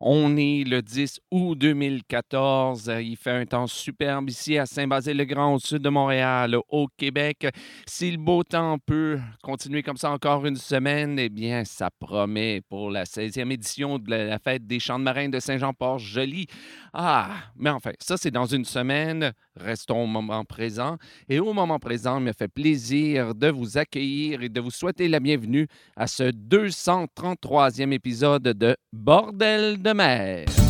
On est le 10 août 2014. Il fait un temps superbe ici à Saint-Basile-le-Grand, au sud de Montréal, au Québec. Si le beau temps peut continuer comme ça encore une semaine, eh bien, ça promet pour la 16e édition de la fête des Champs de Marins de Saint-Jean-Port-Joli. Ah, mais enfin, ça, c'est dans une semaine. Restons au moment présent. Et au moment présent, il me fait plaisir de vous accueillir et de vous souhaiter la bienvenue à ce 233e épisode de Bordel de de mer.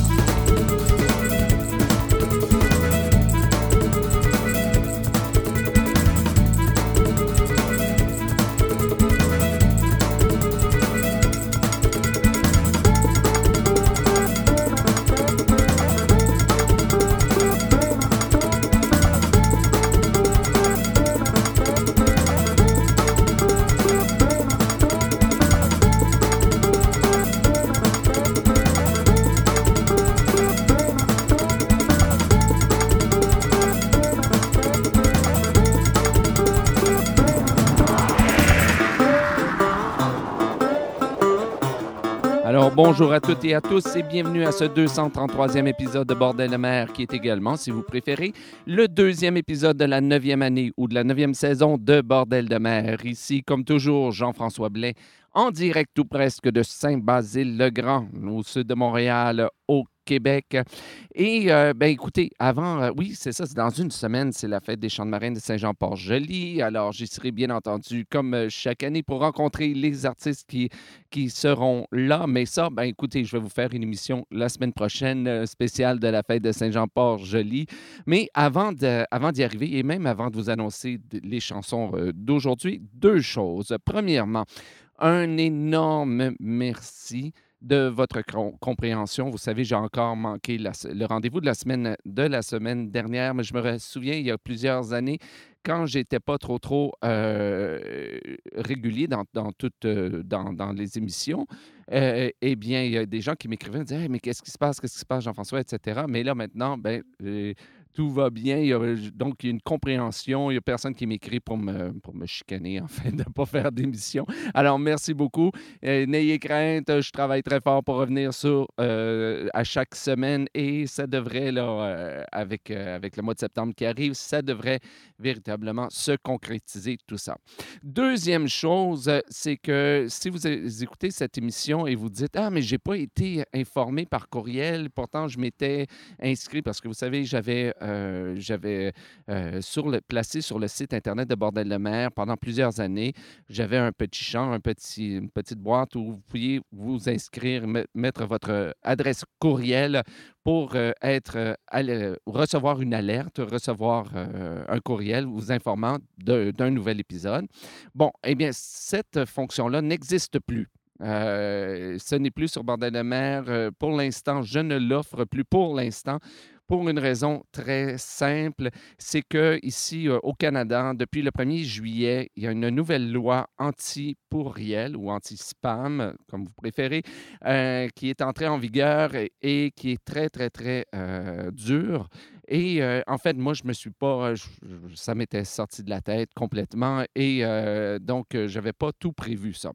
Bonjour à toutes et à tous et bienvenue à ce 233e épisode de Bordel de mer qui est également, si vous préférez, le deuxième épisode de la neuvième année ou de la neuvième saison de Bordel de mer. Ici, comme toujours, Jean-François Blais en direct tout presque de Saint-Basile-le-Grand, au sud de Montréal, au Québec. Et euh, ben écoutez, avant, euh, oui, c'est ça, c'est dans une semaine, c'est la fête des Champs de Marine de Saint-Jean-Port-Joli. Alors, j'y serai bien entendu, comme euh, chaque année, pour rencontrer les artistes qui, qui seront là. Mais ça, ben écoutez, je vais vous faire une émission la semaine prochaine spéciale de la fête de Saint-Jean-Port-Joli. Mais avant, de, avant d'y arriver, et même avant de vous annoncer les chansons d'aujourd'hui, deux choses. Premièrement, un énorme merci de votre compréhension. Vous savez, j'ai encore manqué le rendez-vous de la semaine de la semaine dernière, mais je me souviens il y a plusieurs années quand j'étais pas trop trop euh, régulier dans, dans, euh, dans, dans, les émissions, euh, eh bien, il y a des gens qui m'écrivaient, disaient mais qu'est-ce qui se passe, qu'est-ce qui se passe, Jean-François, etc. Mais là maintenant, ben, tout va bien. donc, il y a une compréhension. Il n'y a personne qui m'écrit pour me, pour me chicaner, en fait, de ne pas faire d'émission. Alors, merci beaucoup. Euh, n'ayez crainte, je travaille très fort pour revenir sur euh, à chaque semaine et ça devrait, là, euh, avec, avec le mois de septembre qui arrive, ça devrait véritablement se concrétiser tout ça. Deuxième chose, c'est que si vous écoutez cette émission et vous dites Ah, mais je n'ai pas été informé par courriel, pourtant je m'étais inscrit parce que vous savez, j'avais euh, j'avais euh, placé sur le site Internet de Bordel-le-Mer pendant plusieurs années. J'avais un petit champ, un petit, une petite boîte où vous pouviez vous inscrire, mettre votre adresse courriel pour euh, être, recevoir une alerte, recevoir un courriel vous informant d'un nouvel épisode. Bon, eh bien, cette fonction-là n'existe plus. ce n'est plus sur Bordel de mer. pour l'instant, je ne l'offre plus pour l'instant pour une raison très simple, c'est que ici euh, au Canada, depuis le 1er juillet, il y a une nouvelle loi anti-pourriel ou anti-spam, comme vous préférez, euh, qui est entrée en vigueur et, qui est très, très, très euh, dure. Et en fait, moi, je me suis pas, ça m'était sorti de la tête complètement et donc, je n'avais pas tout prévu ça.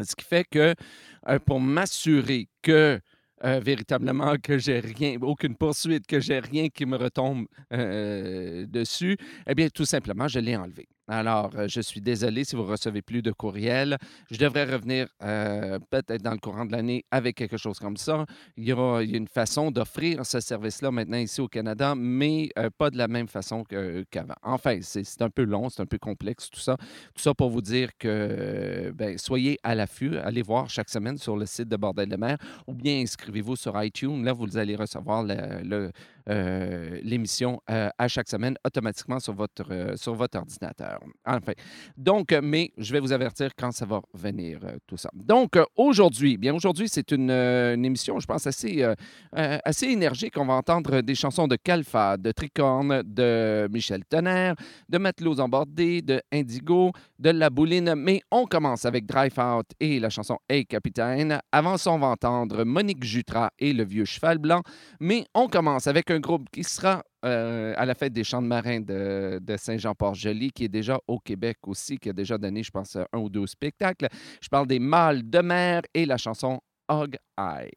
Ce qui fait que pour m'assurer que euh, véritablement que j'ai rien, aucune poursuite, que j'ai rien qui me retombe euh, dessus, eh bien, tout simplement, je l'ai enlevé. Alors, euh, je suis désolé si vous recevez plus de courriels. Je devrais revenir euh, peut-être dans le courant de l'année avec quelque chose comme ça. Il y aura une façon d'offrir ce service-là maintenant ici au Canada, mais euh, pas de la même façon qu'avant. enfin, c'est un peu long, c'est un peu complexe, tout ça. Tout ça pour vous dire que ben, soyez à l'affût, allez voir chaque semaine sur le site de Bordel de mer ou bien inscrivez-vous sur iTunes. Là, vous allez recevoir l'émission à chaque semaine automatiquement sur votre, sur votre ordinateur. Enfin, donc, mais je vais vous avertir quand ça va venir, euh, tout ça. Donc, euh, aujourd'hui, bien aujourd'hui, c'est une, euh, émission, je pense, assez, assez énergique. On va entendre des chansons de Calfa, de Tricorne, de Michel Tonnerre, de Matelots embordés, de Indigo, de La Bouline. Mais on commence avec Drive Out et la chanson Hey Capitaine. Avant ça, on va entendre Monique Jutra et Le Vieux Cheval Blanc. Mais on commence avec un groupe qui sera euh, à la fête des Champs de Marins de, Saint-Jean-Port-Joli, qui est déjà au Québec aussi, qui a déjà donné, je pense, un ou deux spectacles. Je parle des mâles de mer et la chanson Hog Eye.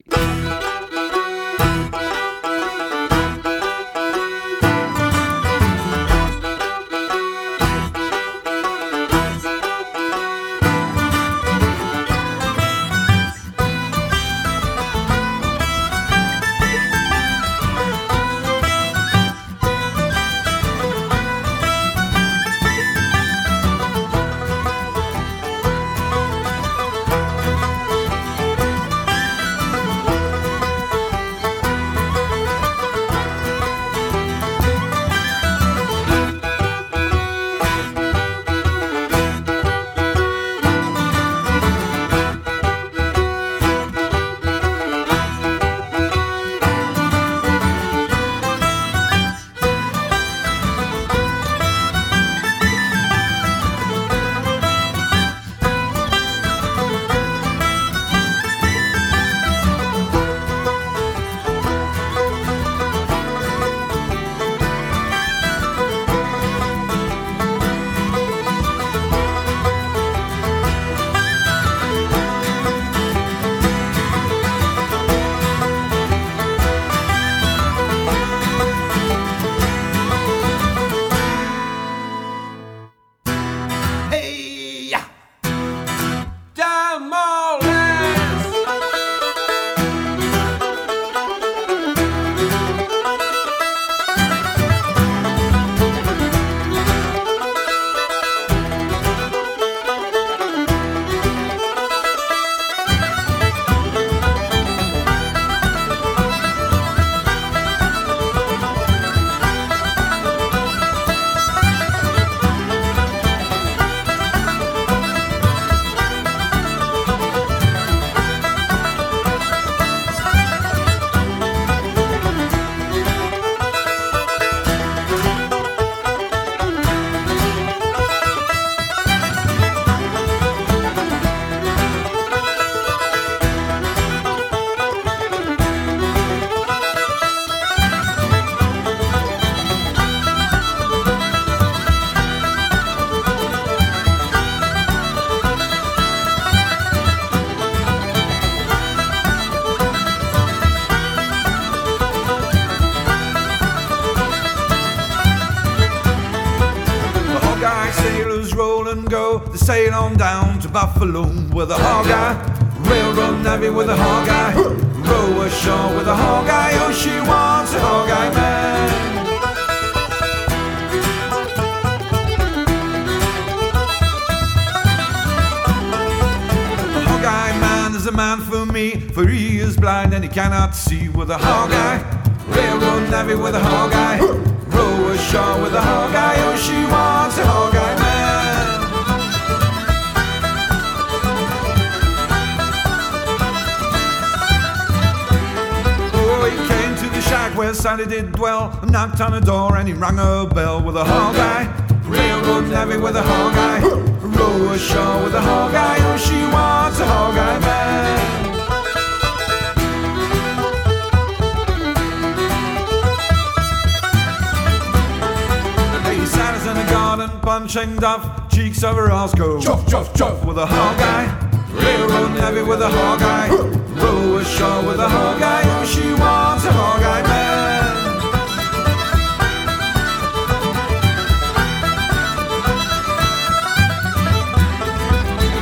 Punching duff, cheeks over Roscoe. Chuff, chuff, chuff. With a Hawkeye, railroad navvy with a Hawkeye, row ashore with a Hawkeye. Oh, she wants a Hawkeye man.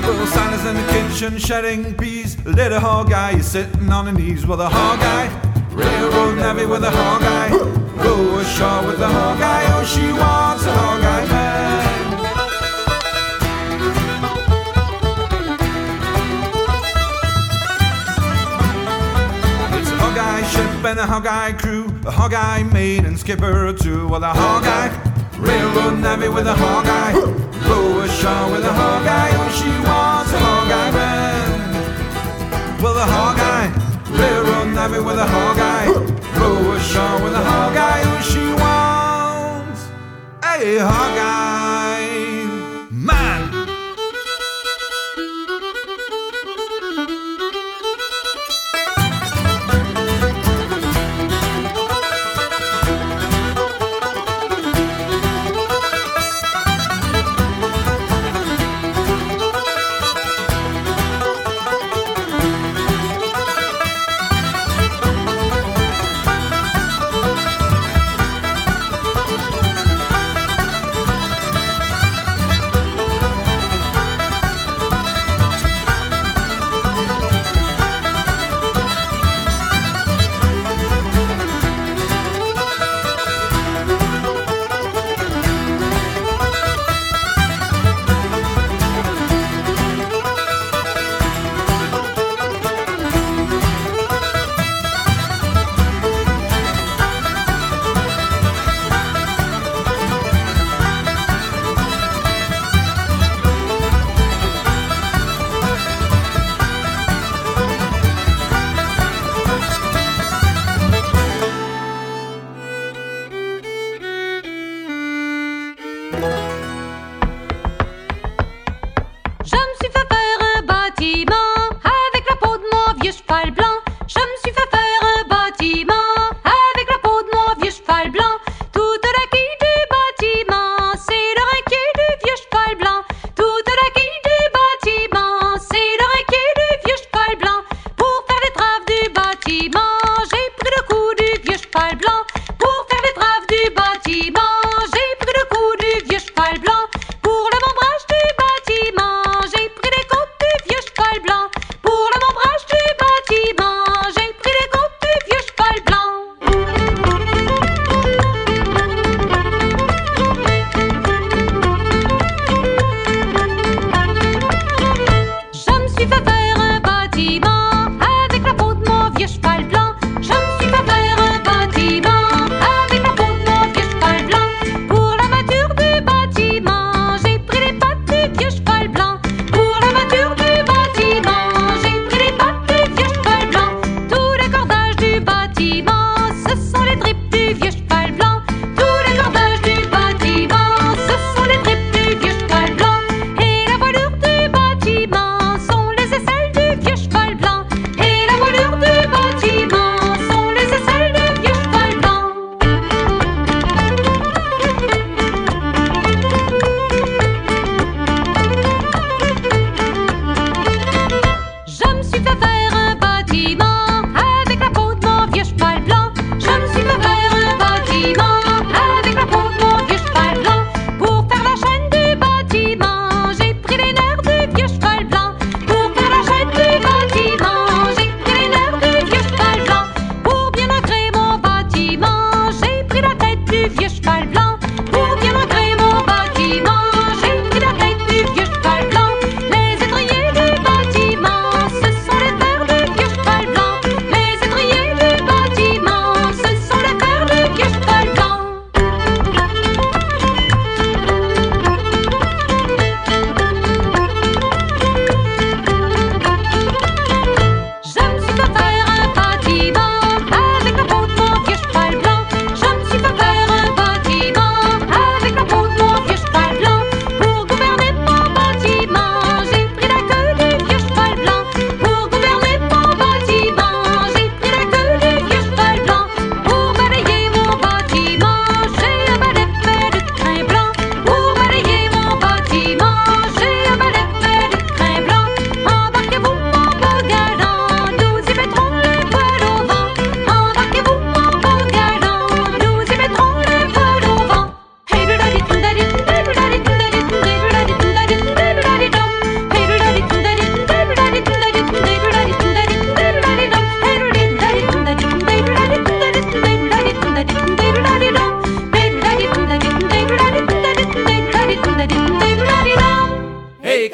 Little Santa's in the kitchen shedding peas. Little Hawkeye is sitting on her knees with a Hawkeye. Railroad navvy with a Hawkeye. Row ashore with a Hawkeye. Oh, she wants a Hawkeye man. It's a Hawkeye ship and a Hawkeye crew, a Hawkeye maid and skipper two with a Hawkeye. Railroad navvy with a Hawkeye, row ashore with a Hawkeye. Oh, she wants a Hawkeye man. With a Hawkeye, railroad navvy with a Hawkeye, ashore with a Hawkeye. Oh, she wants a Hawkeye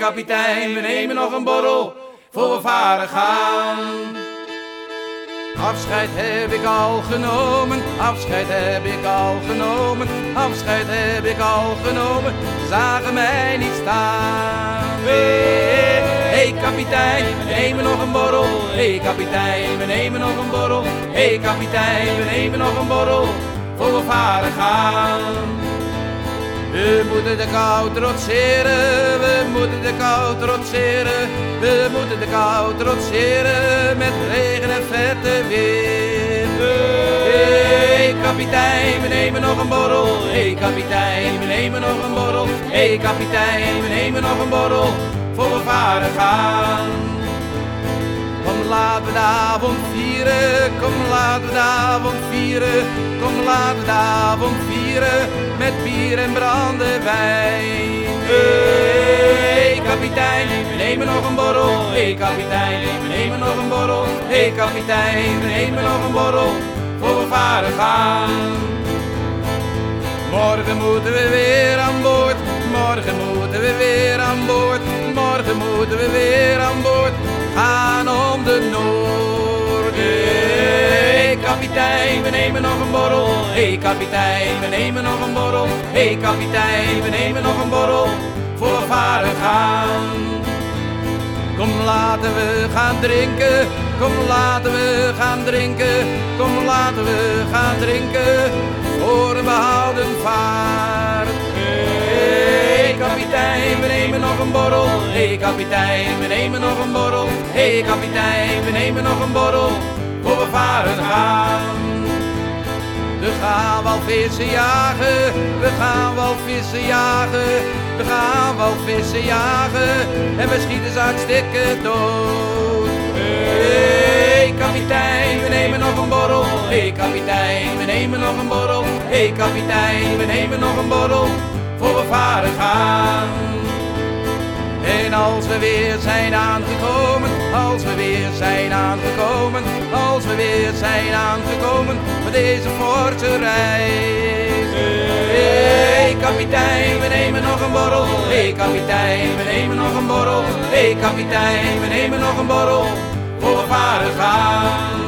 kapitein, we nemen nog een borrel voor we varen gaan. Afscheid heb ik al genomen, afscheid heb ik al genomen, afscheid heb ik al genomen, zagen mij niet staan. Hey, hey kapitein, we nemen nog een borrel, hey kapitein, we nemen nog een borrel, hey kapitein, we nemen nog een borrel, voor we varen gaan. We moeten de kou trotseren, we moeten de kou trotseren, we moeten de kou trotseren met regen en vette wind. Hey kapitein, we nemen nog een borrel, hey kapitein, we nemen nog een borrel, hey kapitein, we nemen nog een borrel, voor we varen gaan. Kom laten we de avond vieren, kom laten we de avond vieren, kom laten we de avond vieren met bier en brandewijn. Hey kapitein, we nemen nog een borrel. Hey kapitein, we nemen nog een borrel. Hey kapitein, we nemen nog een borrel voor we varen gaan. Morgen moeten we weer aan boord, morgen moeten we weer aan boord, morgen moeten we weer aan boord. Gaan om de kapitein, we nemen nog een borrel. Hey kapitein, we nemen nog een borrel. Hey kapitein, we nemen nog een borrel voor varen gaan. Kom laten we gaan drinken, kom laten we gaan drinken, kom laten we gaan drinken voor een behouden vaart. Hey kapitein, we nemen nog een borrel. Hey kapitein, we nemen nog een borrel. Hey kapitein, we nemen nog een borrel voor we varen gaan. We gaan wel vissen jagen, we gaan wel vissen jagen, we gaan wel vissen jagen en we schieten ze hartstikke dood. Hey kapitein, we nemen nog een borrel. Hey kapitein, we nemen nog een borrel. Hey kapitein, we nemen nog een borrel voor we varen gaan. En als we weer zijn aangekomen, als we weer zijn aangekomen, als we weer zijn aangekomen voor deze forse reis. Hey kapitein, we nemen nog een borrel. Hey kapitein, we nemen nog een borrel. Hey kapitein, we nemen nog een borrel voor we varen gaan.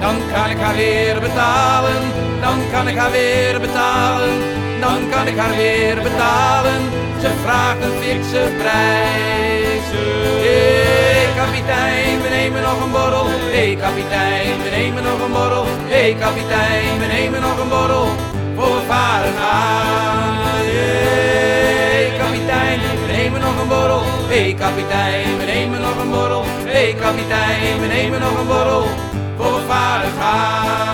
Dan kan ik haar weer betalen, dan kan ik haar weer betalen, dan kan ik haar weer betalen. Ze vraagt een fikse prijs. Hey kapitein, we nemen nog een borrel. Hey kapitein, we nemen nog een borrel. Hey kapitein, we nemen nog een borrel voor we varen gaan. Hey kapitein, we nemen nog een borrel. Hey kapitein, we nemen nog een borrel. Hey kapitein, we nemen nog een borrel voor we varen gaan.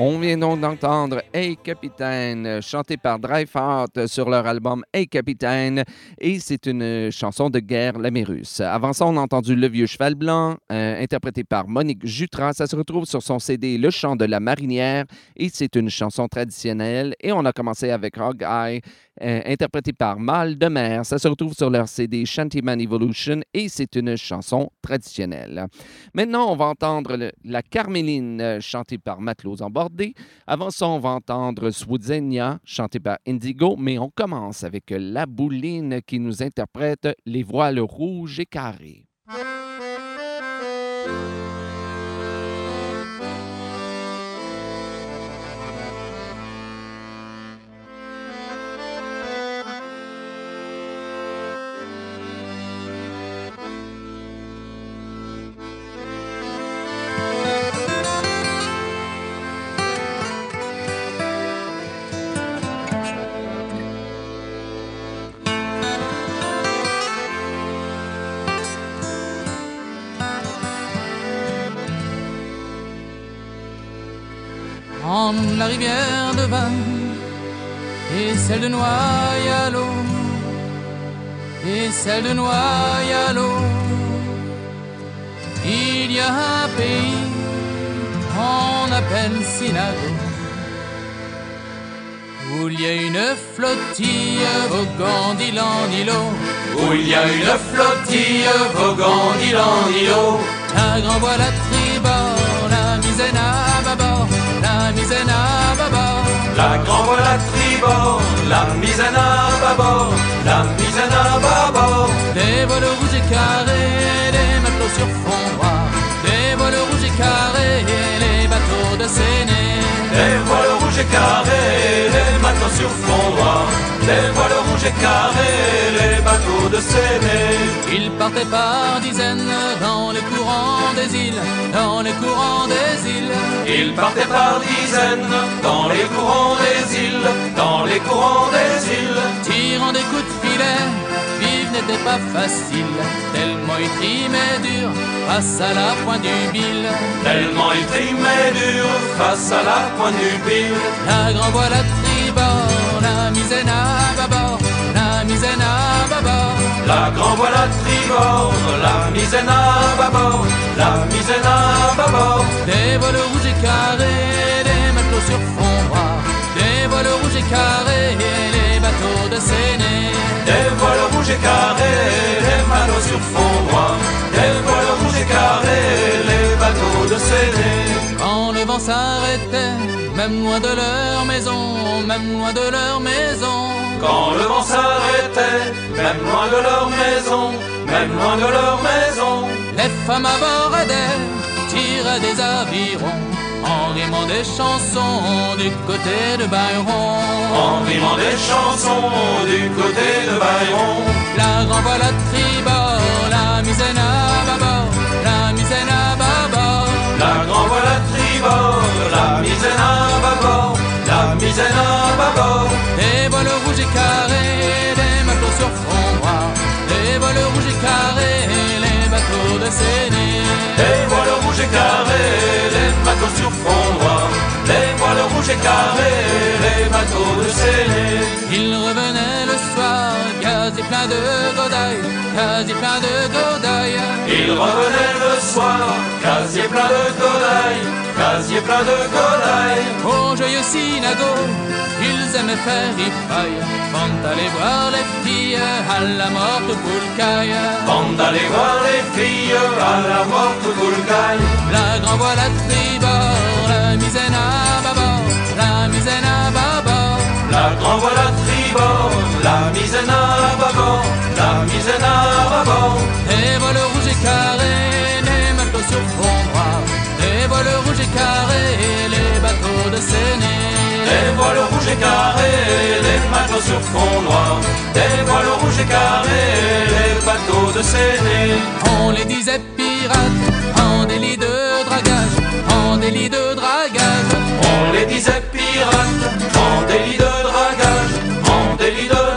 On vient donc d'entendre Hey Capitaine, chanté par Dryfart sur leur album Hey Capitaine, et c'est une chanson de guerre lamérus. Avant ça, on a entendu Le Vieux Cheval Blanc, euh, interprété par Monique Jutras. Ça se retrouve sur son CD Le Chant de la Marinière, et c'est une chanson traditionnelle. Et on a commencé avec Hog Eye, euh, interprété par Mal de Mer. Ça se retrouve sur leur CD Shantyman Evolution, et c'est une chanson traditionnelle. Maintenant, on va entendre la Carméline, euh, chantée par Matelot Embordé. Avant ça, on va entendre Swudzenia, chanté par Indigo, mais on commence avec La Bouline qui nous interprète Les voiles rouges et carrés. Rivière de vin et celle de Noyalo et celle de Noyalo. Il y a un pays qu'on appelle Sinago. Où il y a une flottille voguant d'îlot en îlot. Où il y a une flottille voguant d'îlot en îlot. La grand voile à tribord, la la misaine à bâbord. La grand voile à tribord, la misaine à bâbord, la misaine à bâbord. Des voiles rouges et carrés, des matelots sur fond noir. Des voiles rouges et carrés, les bateaux de Séné. Les voiles rouges et carrés, les matelots sur fond noir. Les voiles rouges et carrés, les bateaux de Séné. Ils partaient par dizaines dans les courants des îles, dans les courants des îles. Ils partaient par dizaines dans les courants des îles, dans les courants des îles. Tirant des coups de filet, vivre n'était pas facile, tellement ils trimaient dur face à la pointe du bill. Tellement il trimait dur face à la pointe du bill. La grand voile à tribord, la misaine à bâbord, La grand voile tribord, la misaine à bâbord, la misaine à bâbord. Des voiles rouges et carrés, des matelots sur fond noir. Des voiles rouges et carrés, les bateaux de Séné. Des voiles rouges et carrés, les matelots sur fond noir. Des voiles rouges et carrés, les bateaux de Séné. Quand le vent s'arrêtait, même loin de leur maison, même loin de leur maison. Quand le vent s'arrêtait, même loin de leur maison, même loin de leur maison. Les femmes abordaient, tiraient des avirons, en rimant des chansons du côté de Byron. En rimant des chansons du côté de Bayron. La grand voile à tribord, la misaine à bâbord, la misaine à bâbord. La grand voile à tribord, la misaine à bâbord, misaine à bâbord. Des voiles rouges et carrés, des matelots sur fond noir. Des voiles rouges et carrés, les bateaux de Séné. Les voiles rouges et carrés, les bateaux sur fond noir. Les voiles rouges et carrés, les bateaux de Séné. Il revenait le soir, quasi plein de godailles, quasi plein de godailles. Il revenait le soir, casier plein de godailles, casier plein de godailles. Au joyeux synagogue, ils aimaient faire ripaille, vont aller voir les filles à la morte poulcaille. Bande d'aller voir les filles à la morte boulgaille. La grand voile à tribord, la misaine à bâbord, la misaine à bâbord. La grand voile à tribord, la misaine à bâbord, la misaine à bâbord. Des voiles rouges et carrés, des matelots sur fond noir. Des voiles rouges et carrés, les de Séné. Des voiles rouges et carrés, les matelots sur fond noir. Des voiles rouges et carrés, les bateaux de Séné. On les disait pirates, en délit de dragage, en délit de dragage. On les disait pirates, en délit de dragage, en délit de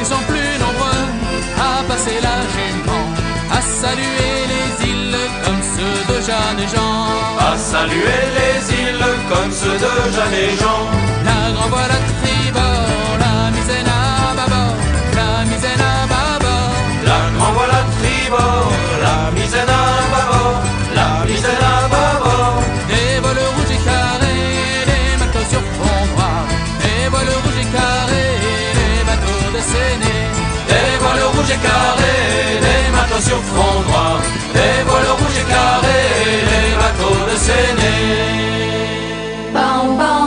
S'ils sont plus nombreux à passer la jument, à saluer les îles comme ceux de Jeanne et Jean. À saluer les îles comme ceux de Jeanne et Jean. La grand carrés, les matelots sur front droit, les voiles rouges et carrés, les matelots de Séné. Bon, bon.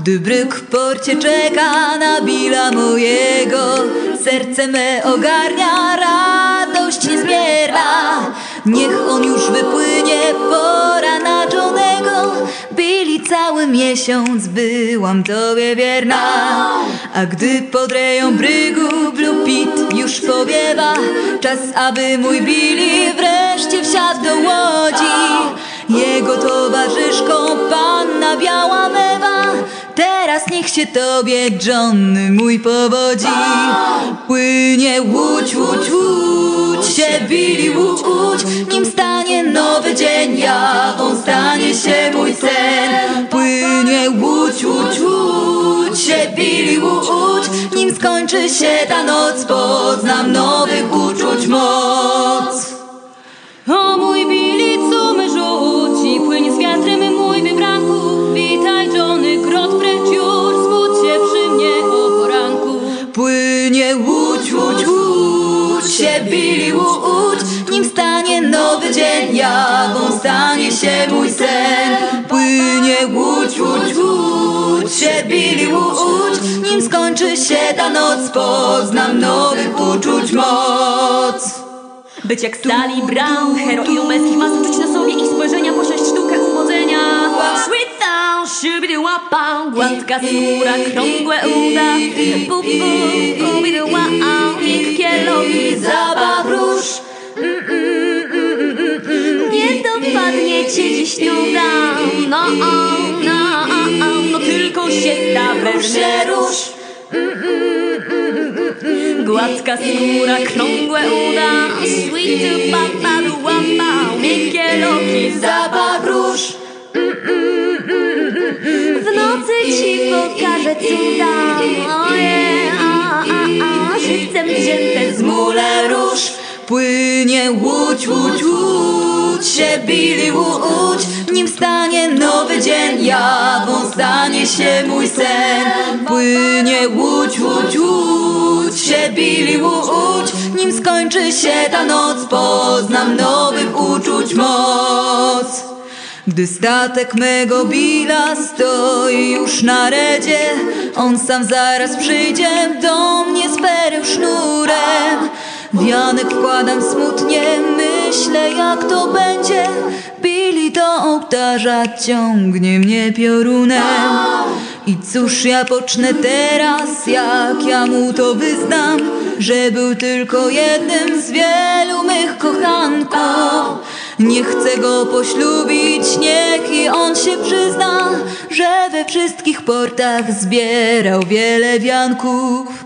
Gdy bryk w porcie czeka na bila mojego, serce me ogarnia raz. Niech on już wypłynie, pora na Johnego Billy cały miesiąc byłam tobie wierna. A gdy pod reją brygu Blue Pit już powiewa Czas, aby mój Billy wreszcie wsiadł do łodzi. Jego towarzyszką panna biała mewa Teraz niech się tobie John mój powodzi. Płynie łódź, łódź, łódź się Billy łódź Nim stanie nowy dzień, jawą stanie się mój sen? Płynie łódź, łódź, łódź się Billy łódź. Nim skończy się ta noc, poznam nowych uczuć moc. O mój się mój sen Płynie łódź, łódź, łódź się Billy łódź Nim skończy się ta noc, poznam nowych uczuć moc Być jak Sally Brown, heroiną męskich mas, czuć na sobie ich spojrzenia, posiąść sztukę uwodzenia. Sweet sound, shubidi łapa, gładka skóra, krągłe uda. Pu, ubidi wow, miękkie loki, zabaw róż. Nie dopadnie cię dziś nuda, no, o, no, o, o, no tylko się stawecznie róż. Gładka skóra, krągłe uda. Sweet papa, łapa Miękkie loki, zapach róż. W nocy ci pokażę cuda. Oje, a, a, a Żywcem wzięte z mule róż. Płynie łódź, łódź, łódź się Billy łódź Nim stanie nowy dzień, jawą stanie się mój sen? Płynie łódź, łódź, łódź. Się Billy łódź Nim skończy się ta noc, poznam nowych uczuć moc. Gdy statek mego Billa stoi już na redzie On sam zaraz przyjdzie do mnie z pereł sznurem Wianek wkładam smutnie, myślę jak to będzie. Billy do ołtarza ciągnie mnie piorunem. I cóż ja pocznę teraz, jak ja mu to wyznam? Że był tylko jednym z wielu mych kochanków. Nie chcę go poślubić, niech i on się przyzna, że we wszystkich portach zbierał wiele wianków.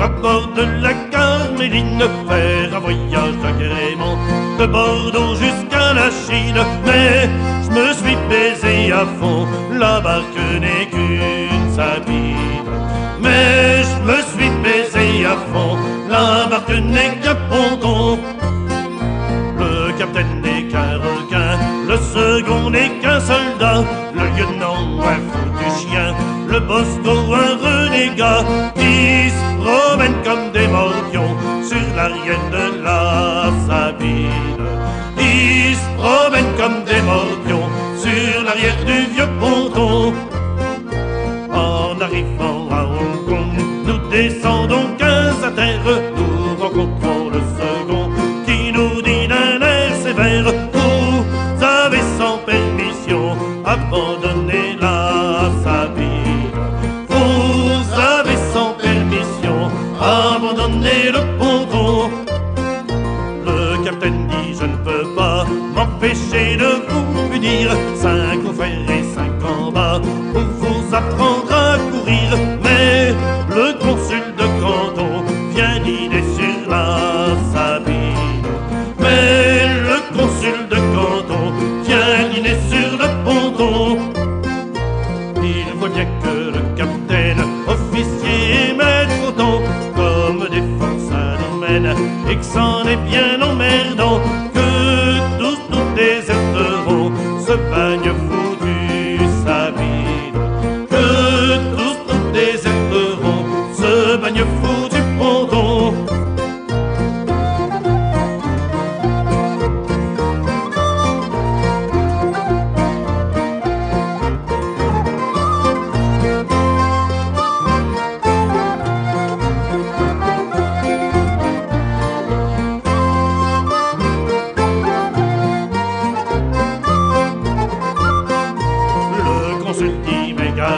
À bord de la Carméline faire un voyage d'agrément de Bordeaux jusqu'à la Chine. Mais je me suis baisé à fond, la barque n'est qu'une sabine. Mais je me suis baisé à fond, la barque n'est qu'un ponton. Le capitaine n'est qu'un requin, le second n'est qu'un soldat, le lieutenant un foutu chien, le bosco un renégat, se promène comme des morpions sur l'arrière de la Sabine. Ils se promènent comme des morpions sur l'arrière du vieux ponton. En arrivant à Hong Kong, nous descendons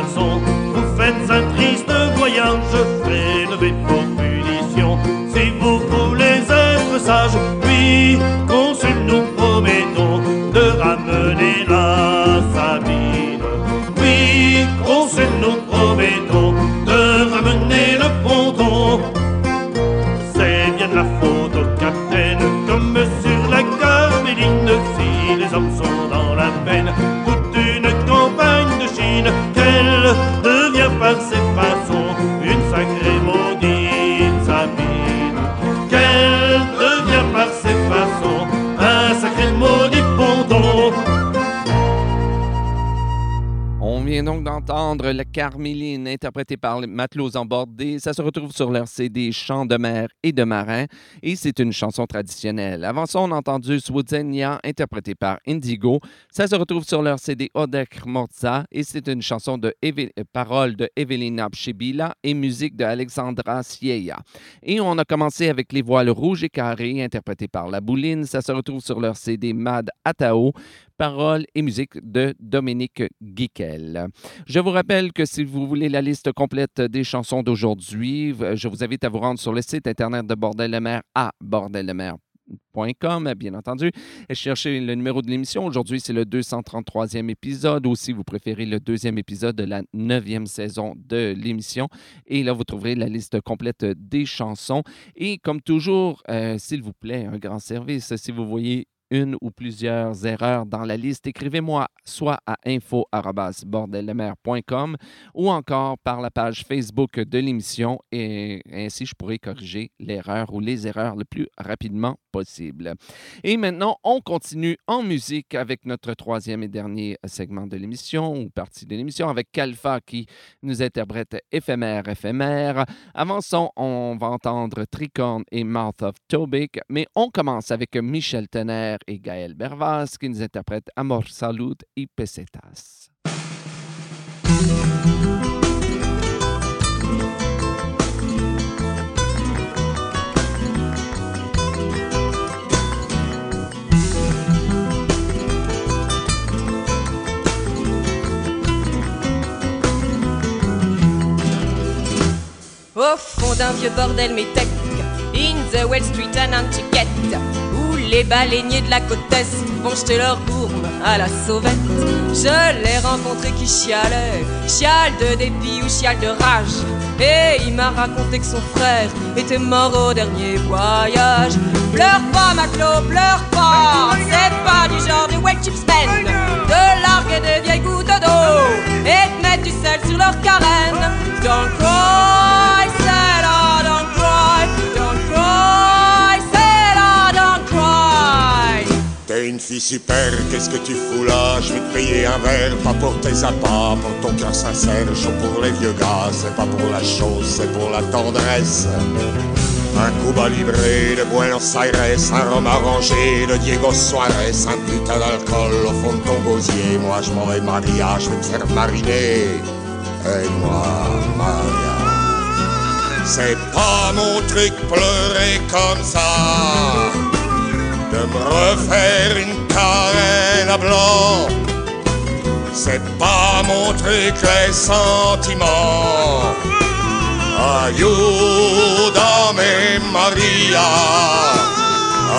dit, la Carméline interprétée par les matelots embordés. Ça se retrouve sur leur CD Chants de mer et de marin et c'est une chanson traditionnelle. Avant ça, on a entendu Swudzenia interprétée par Indigo. Ça se retrouve sur leur CD Odek Morza et c'est une chanson de euh, paroles de Evelina Pshibila et musique de Alexandra Sieya. Et on a commencé avec Les voiles rouges et carrés interprétées par La Bouline. Ça se retrouve sur leur CD Mad Atao paroles et musique de Dominique Guiquel. Je vous rappelle que si vous voulez la liste complète des chansons d'aujourd'hui, je vous invite à vous rendre sur le site internet de Bordel le Maire à bien entendu, et chercher le numéro de l'émission. Aujourd'hui, c'est le 233e épisode, ou si vous préférez, le deuxième épisode de la neuvième saison de l'émission. Et là, vous trouverez la liste complète des chansons. Et comme toujours, euh, s'il vous plaît, un grand service, si vous voyez une ou plusieurs erreurs dans la liste, écrivez-moi soit à info.bordellemer.com ou encore par la page Facebook de l'émission et ainsi je pourrai corriger l'erreur ou les erreurs le plus rapidement possible. Et maintenant, on continue en musique avec notre troisième et dernier segment de l'émission ou partie de l'émission avec Kalfa qui nous interprète Éphémère, éphémère. Avant ça, on va entendre Tricorne et Mouth of Tobic, mais on commence avec Michel Tener et Gaël Bervas qui nous interprètent Amor Salud et Pesetas. Au fond d'un vieux bordel métèque, in the Wall Street à Nantucket, où les baleiniers de la côte est vont jeter leur gourme à la sauvette. Je l'ai rencontré qui chialait, chiale de dépit ou chiale de rage. Et il m'a raconté que son frère était mort au dernier voyage. Pleure pas, Maclo, pleure pas, c'est pas du genre de wet chips pen, de larguer des vieilles gouttes d'eau et de mettre du sel sur leur carène. Don't cry, sailor, fille super, qu'est-ce que tu fous là? Je vais te payer un verre, pas pour tes appâts, pour ton cœur sincère, chaud pour les vieux gars, c'est pas pour la chose, c'est pour la tendresse. Un Cuba Libre de Buenos Aires, un rhum arrangé de Diego Suarez, un putain d'alcool au fond de ton gosier. Moi je m'en vais Maria, je vais te faire mariner. Et moi, Maria. C'est pas mon truc pleurer comme ça de me refaire une carène à blanc. C'est pas mon truc les sentiments. Ayúdame Maria,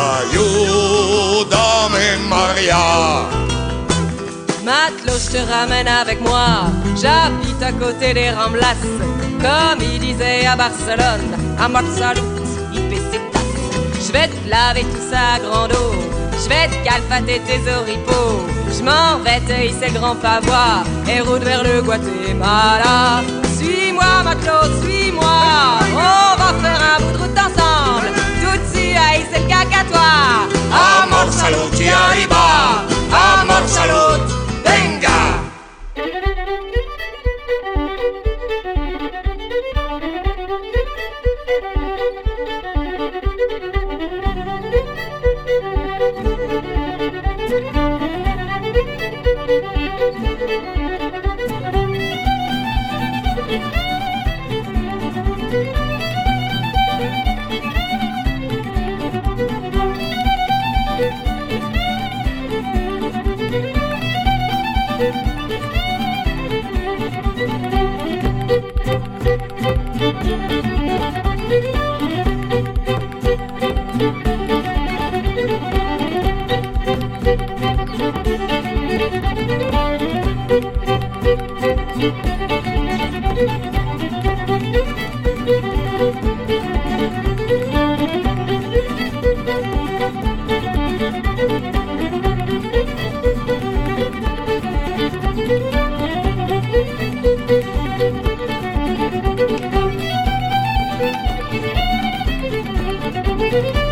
ayúdame Maria. Matelot, je te ramène avec moi. J'habite à côté des Ramblas. Comme il disait à Barcelone, à Marsalut, Je vais te laver tout ça à grande eau. Je vais te calfater tes oripeaux. Je m'en vais te hisser le grand pavois et route vers le Guatemala. Suis-moi, ma Claude, suis-moi. On va faire un bout de route ensemble. Tout de suite, à hisser le cacatoire. Amor, salud y arriba. Amor, salud, Le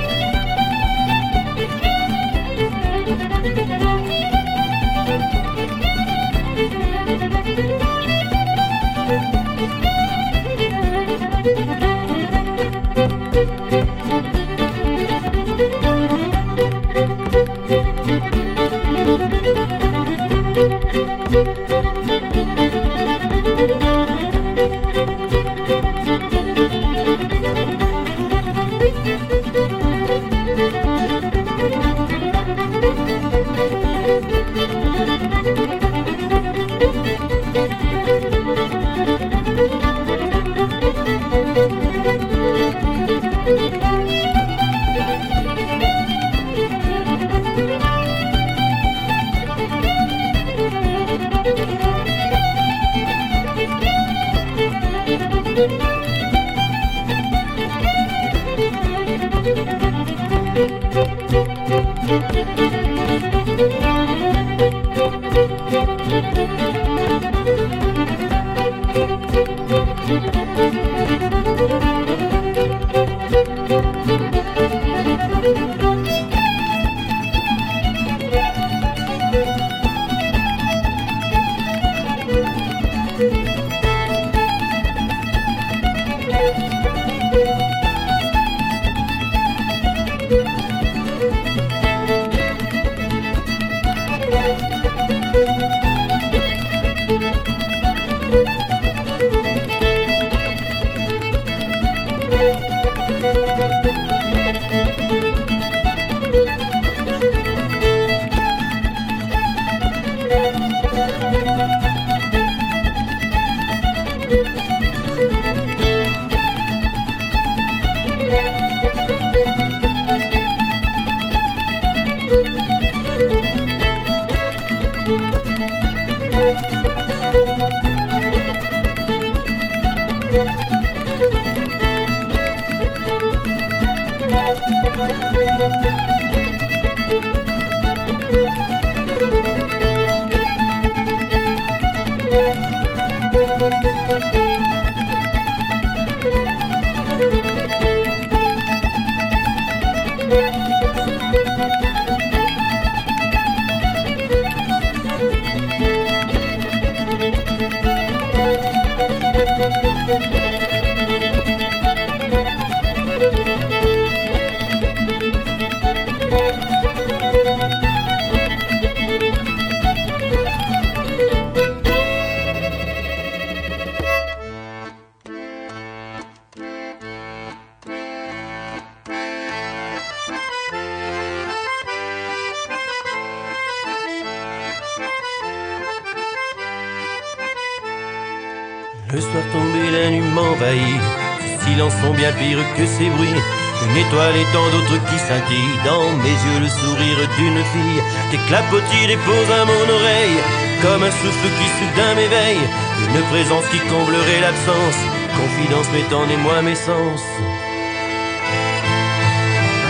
bien pires que ces bruits. Une étoile et tant d'autres qui scintillent. Dans mes yeux, le sourire d'une fille. Tes clapotis déposent à mon oreille. Comme un souffle qui soudain m'éveille. Une présence qui comblerait l'absence. Confidence mettant en moi mes sens.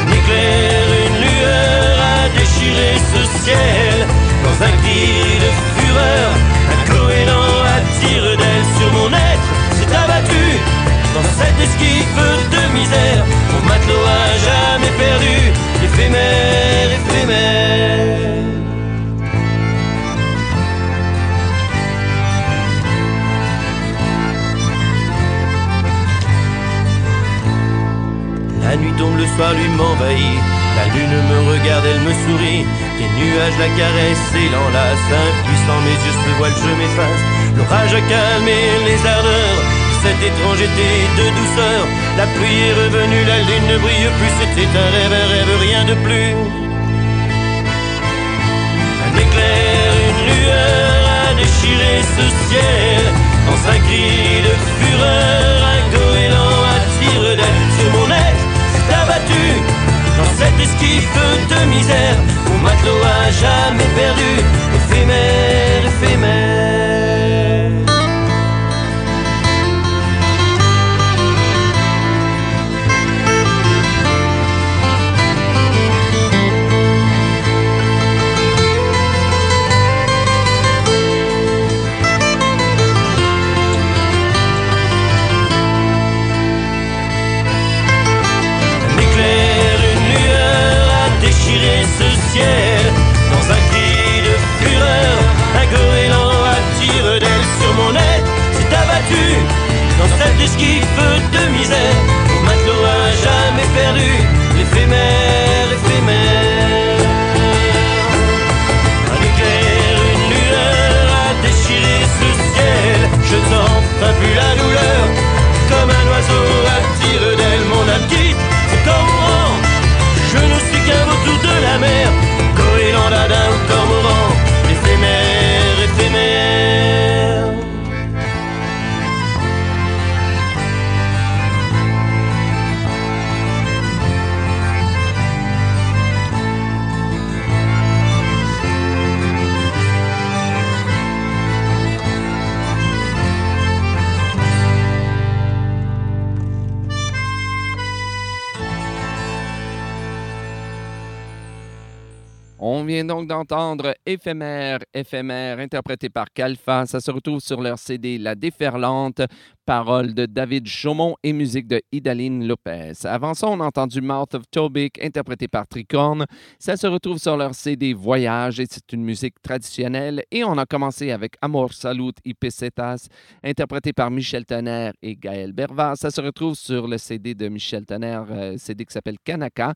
Un éclair, une lueur a déchiré ce ciel. Dans un cri de fureur, un goéland à tire d'aile sur mon être s'est abattu. Dans cette esquive de misère, mon matelot a jamais perdu. Éphémère, éphémère. La nuit tombe, le soir lui m'envahit. La lune me regarde, elle me sourit. Les nuages la caressent et l'enlacent. Impuissant, mes yeux se voilent, je m'efface. L'orage a calmé les ardeurs. Cette étrange été de douceur. La pluie est revenue, la lune ne brille plus. C'était un rêve, un rêve, rien de plus. Un éclair, une lueur ce ciel. Dans un cri de fureur, un goéland à tire-d'aile sur mon aile s'est abattu. Dans cette esquive de misère, mon matelot a jamais perdu. Éphémère, éphémère. Dans cette esquive d'entendre Éphémère, Éphémère, interprété par Calfa. Ça se retrouve sur leur CD La Déferlante, paroles de David Chaumont et musique de Idaline Lopez. Avant ça, on a entendu Mouth of Tobic, interprété par Tricorne. Ça se retrouve sur leur CD Voyage et c'est une musique traditionnelle. Et on a commencé avec Amor Salut y Pesetas, interprété par Michel Tonnerre et Gaël Bervas. Ça se retrouve sur le CD de Michel Tonnerre, euh, CD qui s'appelle Kanaka.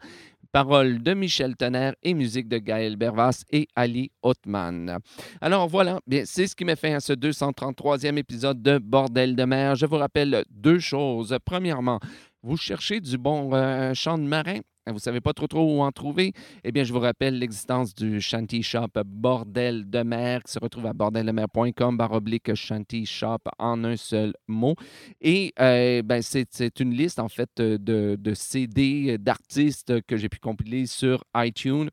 Paroles de Michel Tonnerre et musique de Gaël Bervas et Ali Othman. Alors voilà, bien, c'est ce qui met fin à ce 233e épisode de Bordel de mer. Je vous rappelle deux choses. Premièrement, vous cherchez du bon euh, chant de marin? Vous ne savez pas trop trop où en trouver? Eh bien, je vous rappelle l'existence du Shanty Shop Bordel de mer qui se retrouve à bordeldemer.com baroblique Shanty Shop en un seul mot. Et euh, ben, c'est c'est une liste en fait de, de CD d'artistes que j'ai pu compiler sur iTunes.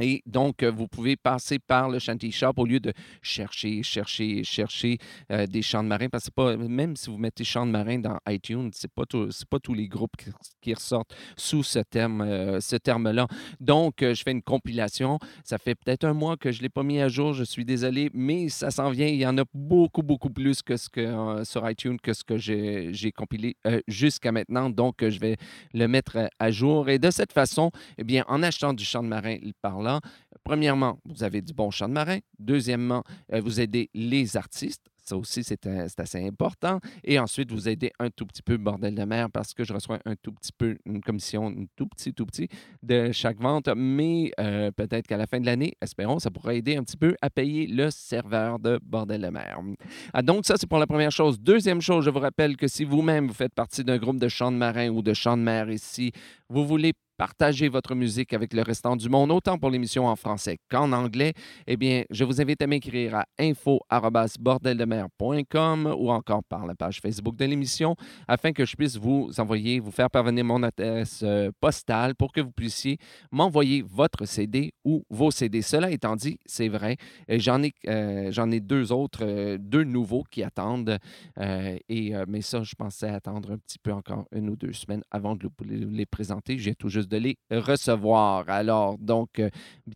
Et donc, euh, vous pouvez passer par le Shanty Shop au lieu de chercher, chercher, chercher euh, des chants de marins. Parce que pas, même si vous mettez chants de marins dans iTunes, ce n'est pas, pas tous les groupes qui, ressortent sous ce terme, euh, ce terme-là. Donc, euh, je fais une compilation. Ça fait peut-être un mois que je ne l'ai pas mis à jour. Je suis désolé, mais ça s'en vient. Il y en a beaucoup, beaucoup plus que ce que, sur iTunes que ce que j'ai compilé jusqu'à maintenant. Donc, je vais le mettre à jour. Et de cette façon, eh bien, en achetant du chant de marin par premièrement, vous avez du bon chant de marin. Deuxièmement, euh, vous aidez les artistes. Ça aussi, c'est euh, c'est assez important. Et ensuite, vous aidez un tout petit peu Bordel de mer parce que je reçois un tout petit peu, une commission, une tout petit, tout petit de chaque vente. Mais euh, peut-être qu'à la fin de l'année, espérons, ça pourra aider un petit peu à payer le serveur de Bordel de mer. Ah, donc, ça, c'est pour la première chose. Deuxième chose, je vous rappelle que si vous-même, vous faites partie d'un groupe de chants de marin ou de chants de mer ici, vous voulez partager votre musique avec le restant du monde, autant pour l'émission en français qu'en anglais, eh bien, je vous invite à m'écrire à info.bordeldemer.com ou encore par la page Facebook de l'émission afin que je puisse vous envoyer, vous faire parvenir mon adresse euh, postale pour que vous puissiez m'envoyer votre CD ou vos CD. Cela étant dit, c'est vrai, euh, j'en ai, euh, ai deux autres, deux nouveaux qui attendent, et, mais ça, je pensais attendre un petit peu encore une ou deux semaines avant de le- les présenter. Viens tout de les recevoir. Alors, donc, euh,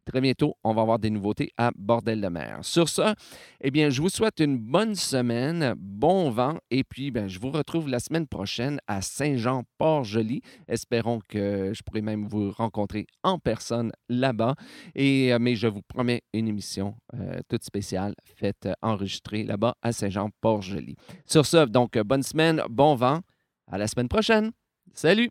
très bientôt, on va avoir des nouveautés à Bordel de mer. Sur ça, eh bien, je vous souhaite une bonne semaine, bon vent, et puis, ben, je vous retrouve la semaine prochaine à Saint-Jean-Port-Joli. Espérons que je pourrai même vous rencontrer en personne là-bas. Et, euh, mais je vous promets une émission euh, toute spéciale faite, enregistrée là-bas à Saint-Jean-Port-Joli. Sur ce, donc, bonne semaine, bon vent. À la semaine prochaine. Salut!